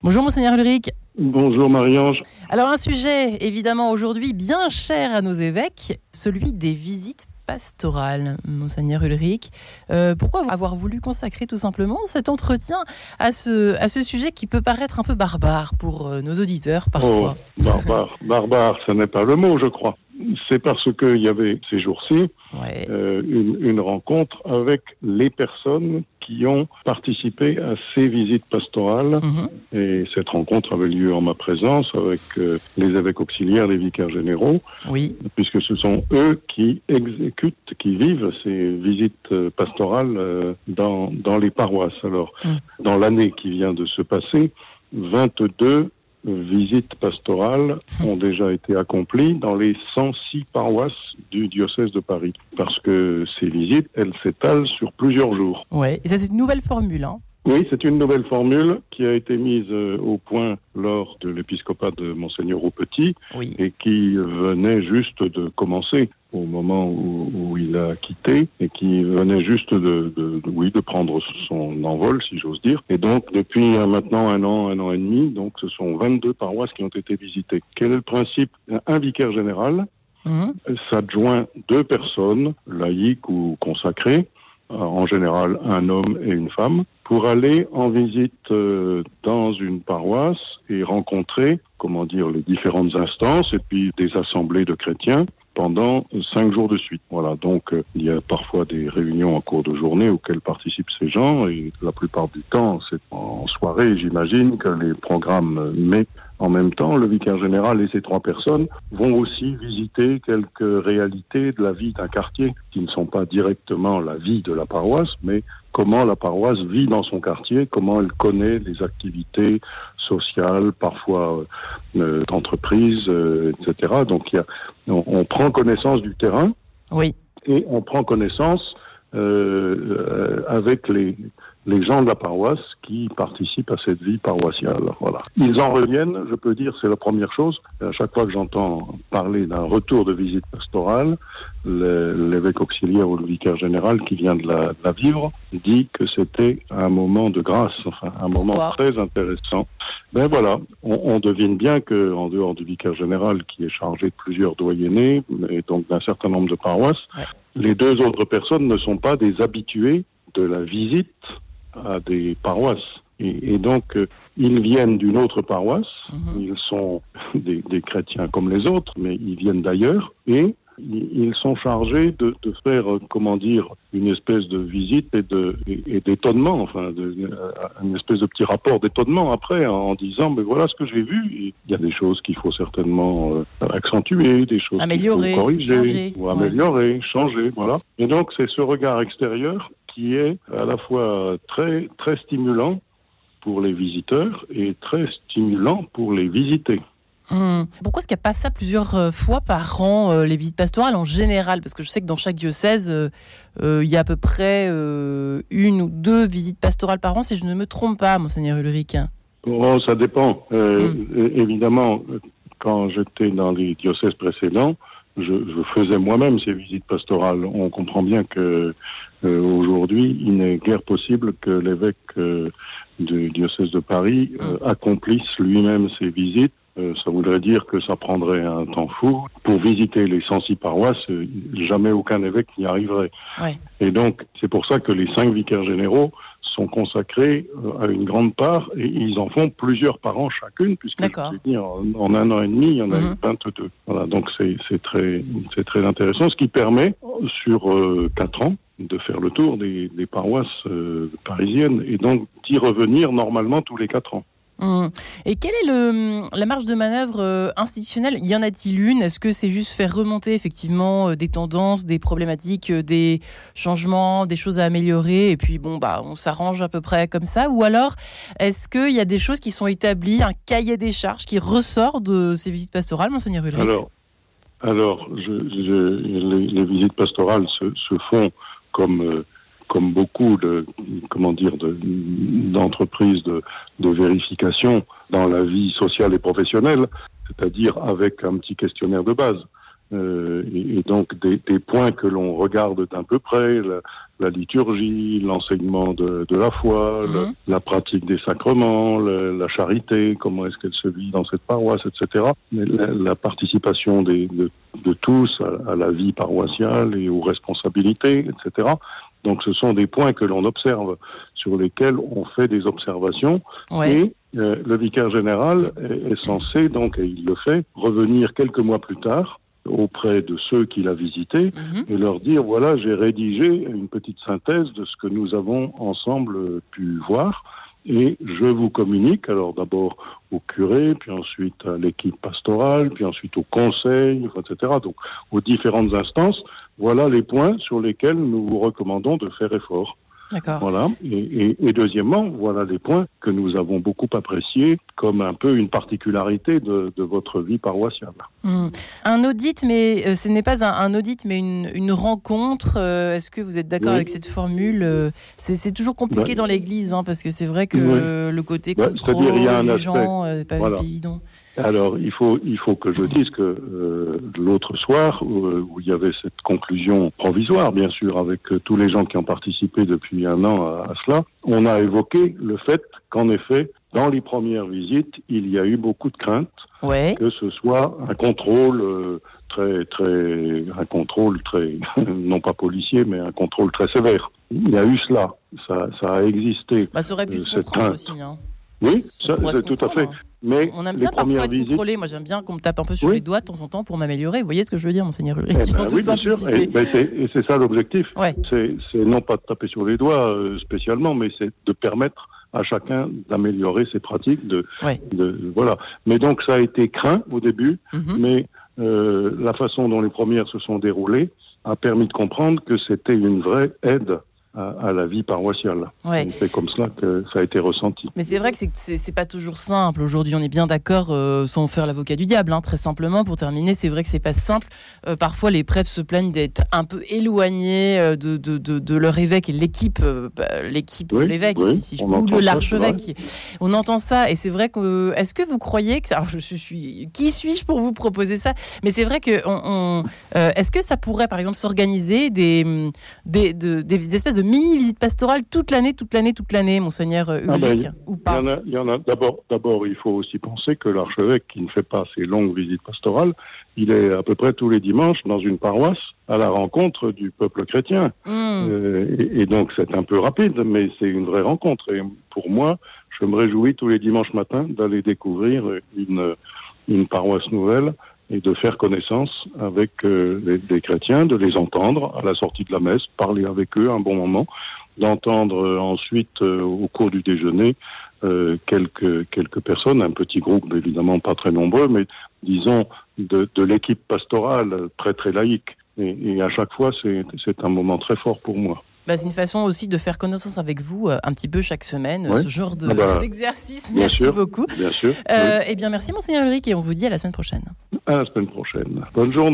Bonjour Monseigneur Ulrich. Bonjour Marie-Ange. Alors un sujet évidemment aujourd'hui bien cher à nos évêques, celui des visites pastorales, Monseigneur Ulrich. Euh, pourquoi avoir voulu consacrer tout simplement cet entretien à ce, à ce sujet qui peut paraître un peu barbare pour euh, nos auditeurs parfois? Oh, Barbare, barbare, ce n'est pas le mot je crois. C'est parce qu'il y avait ces jours-ci euh, une, rencontre avec les personnes qui ont participé à ces visites pastorales. Mhm. Et cette rencontre avait lieu en ma présence avec euh, les évêques auxiliaires, les vicaires généraux, oui. puisque ce sont eux qui exécutent, qui vivent ces visites euh, pastorales dans, dans les paroisses. Alors, mhm. dans l'année qui vient de se passer, 22 visites pastorales ont déjà été accomplies dans les 106 paroisses du diocèse de Paris. Parce que ces visites, elles s'étalent sur plusieurs jours. Et ça c'est une nouvelle formule, hein oui, c'est une nouvelle formule qui a été mise euh, au point lors de l'épiscopat de Monseigneur au Petit et qui venait juste de commencer au moment où, il a quitté et qui venait juste de, oui, de prendre son envol, si j'ose dire. Et donc, depuis maintenant un an, un an et demi, donc ce sont 22 paroisses qui ont été visitées. Quel est le principe? Un vicaire général mmh. s'adjoint deux personnes, laïques ou consacrées, en général un homme et une femme, pour aller en visite euh, dans une paroisse et rencontrer, comment dire, les différentes instances et puis des assemblées de chrétiens pendant cinq jours de suite. Voilà, donc euh, il y a parfois des réunions en cours de journée auxquelles participent ces gens et la plupart du temps c'est en soirée, j'imagine que les programmes mettent en même temps, le vicaire général et ces trois personnes vont aussi visiter quelques réalités de la vie d'un quartier qui ne sont pas directement la vie de la paroisse, mais comment la paroisse vit dans son quartier, comment elle connaît les activités sociales, parfois euh, d'entreprise, euh, etc. Donc y a, on, prend connaissance du terrain oui. et on prend connaissance euh, avec les, les gens de la paroisse qui participent à cette vie paroissiale. Voilà. Ils en reviennent, je peux dire, c'est la première chose. À chaque fois que j'entends parler d'un retour de visite pastorale, l'évêque auxiliaire ou le vicaire général qui vient de la, vivre dit que c'était un moment de grâce, enfin un moment très intéressant. Ben voilà, on, devine bien que en dehors du vicaire général qui est chargé de plusieurs doyennés et donc d'un certain nombre de paroisses, les deux autres personnes ne sont pas des habitués de la visite à des paroisses. Et, donc, euh, ils viennent d'une autre paroisse, mhm. ils sont des, chrétiens comme les autres, mais ils viennent d'ailleurs, et ils sont chargés de, faire, euh, comment dire, une espèce de visite et de et, d'étonnement, enfin, de, euh, une espèce de petit rapport d'étonnement après, en, disant, mais voilà ce que j'ai vu. il y a des choses qu'il faut certainement accentuer, des choses améliorer, corriger, changer, ou améliorer, changer, voilà. Et donc, c'est ce regard extérieur qui est à la fois très, très stimulant pour les visiteurs et très stimulant pour les visiter. Hmm. Pourquoi est-ce qu'il n'y a pas ça plusieurs euh, fois par an, euh, les visites pastorales en général? Parce que je sais que dans chaque diocèse, euh, il y a à peu près une ou deux visites pastorales par an, si je ne me trompe pas, monseigneur Ulrich. Oh, ça dépend. Hmm. Évidemment, quand j'étais dans les diocèses précédents, je, je faisais moi-même ces visites pastorales. On comprend bien que aujourd'hui, il n'est guère possible que l'évêque du diocèse de Paris euh, mm. accomplisse lui-même ces visites. Ça voudrait dire que ça prendrait un temps fou. Pour visiter les 106 paroisses, jamais aucun évêque n'y arriverait. Et donc, c'est pour ça que les cinq vicaires généraux sont consacrés euh, à une grande part et ils en font plusieurs par an chacune, puisque en, un an et demi, il y en a 22. Mhm. Voilà, donc c'est très, très intéressant, ce qui permet, sur euh, quatre ans, de faire le tour des, paroisses euh, parisiennes et donc d'y revenir normalement tous les quatre ans. Hum. Et quelle est la marge de manœuvre euh, institutionnelle? Y en a-t-il une? Est-ce que c'est juste faire remonter effectivement euh, des tendances, des problématiques, euh, des changements, des choses à améliorer et puis bon bah on s'arrange à peu près comme ça? Ou alors est-ce qu'il y a des choses qui sont établies, un cahier des charges qui ressort de ces visites pastorales, monseigneur Ulrich? Alors, alors les, visites pastorales se font comme comme beaucoup de comment dire d'entreprises de, de, vérification dans la vie sociale et professionnelle, c'est-à-dire avec un petit questionnaire de base. euh, et, donc des, des, points que l'on regarde d'un peu près, la, la liturgie, l'enseignement de, de, la foi, mhm. la pratique des sacrements, la charité, comment est-ce qu'elle se vit dans cette paroisse, etc. La, la participation des, de, de, tous à, à, la vie paroissiale et aux responsabilités, etc. Donc ce sont des points que l'on observe, sur lesquels on fait des observations. Et euh, le vicaire général est, est censé, donc, et il le fait, revenir quelques mois plus tard auprès de ceux qu'il a visités mhm. et leur dire voilà, j'ai rédigé une petite synthèse de ce que nous avons ensemble pu voir et je vous communique alors d'abord au curé, puis ensuite à l'équipe pastorale, puis ensuite au conseil, etc. Donc aux différentes instances, voilà les points sur lesquels nous vous recommandons de faire effort. Voilà. Et, et, deuxièmement, voilà les points que nous avons beaucoup appréciés comme un peu une particularité de, de votre vie paroissiale. Hmm. Un audit, mais euh, ce n'est pas un, un, audit, mais une, une rencontre. Euh, est-ce que vous êtes d'accord avec cette formule euh, C'est toujours compliqué bah, dans l'Église, hein, parce que c'est vrai que le côté bah, contrôle, il y a un jugeant, pas voilà. évident. Alors, il faut, il faut que je dise que euh, l'autre soir, où, où, il y avait cette conclusion provisoire, bien sûr, avec euh, tous les gens qui ont participé depuis un an à, à cela, on a évoqué le fait qu'en effet, dans les premières visites, il y a eu beaucoup de craintes ouais. que ce soit un contrôle euh, très, très, un contrôle très, non pas policier, mais un contrôle très sévère. Il y a eu cela, ça, ça a existé. Bah, ça aurait pu euh, se comprendre aussi. Hein. Oui, ça, ça tout à fait. Hein. Mais on aime bien parfois être visites... contrôlé. Moi, j'aime bien qu'on me tape un peu sur oui. les doigts de temps en temps pour m'améliorer. Vous voyez ce que je veux dire, monseigneur Ulrich eh ben, Oui, bien sûr. Et, ben, et c'est ça l'objectif. Ouais. C'est non pas de taper sur les doigts euh, spécialement, mais c'est de permettre à chacun d'améliorer ses pratiques. De, ouais. de, voilà. Mais donc, ça a été craint au début, mm -hmm. mais euh, la façon dont les premières se sont déroulées a permis de comprendre que c'était une vraie aide à, la vie paroissiale. Ouais. C'est comme cela que ça a été ressenti. Mais c'est vrai que c'est pas toujours simple. Aujourd'hui, on est bien d'accord, euh, sans faire l'avocat du diable, hein, très simplement. Pour terminer, c'est vrai que c'est pas simple. Euh, parfois, les prêtres se plaignent d'être un peu éloignés euh, de, de, de, de, leur évêque et l'équipe, bah, l'équipe oui, de l'évêque, oui, si, si je ou de l'archevêque. On entend ça, et c'est vrai que. Est-ce que vous croyez que ça, alors je suis, qui suis-je pour vous proposer ça? Mais c'est vrai que, on, on est-ce que ça pourrait, par exemple, s'organiser des, des, de, des espèces de mini visite pastorale toute l'année, toute l'année, toute l'année, monseigneur Ulrich, ah ben, ou pas Il y en a. a D'abord, d'abord, il faut aussi penser que l'archevêque qui ne fait pas ces longues visites pastorales, il est à peu près tous les dimanches dans une paroisse à la rencontre du peuple chrétien. Mm. Euh, et, et, donc c'est un peu rapide, mais c'est une vraie rencontre. Et pour moi, je me réjouis tous les dimanches matins d'aller découvrir une, une paroisse nouvelle et de faire connaissance avec euh, les, chrétiens, de les entendre à la sortie de la messe, parler avec eux un bon moment, d'entendre euh, ensuite euh, au cours du déjeuner euh, quelques quelques personnes, un petit groupe évidemment pas très nombreux, mais disons de, de l'équipe pastorale très très laïque. Et, et à chaque fois, c'est un moment très fort pour moi. Bah, c'est une façon aussi de faire connaissance avec vous euh, un petit peu chaque semaine, ouais. ce genre d'exercice. De, ah bah, merci sûr, beaucoup. Bien sûr. Euh, oui. Eh bien, merci, Monseigneur Ulrich, et on vous dit à la semaine prochaine. À la semaine prochaine. Bonne journée.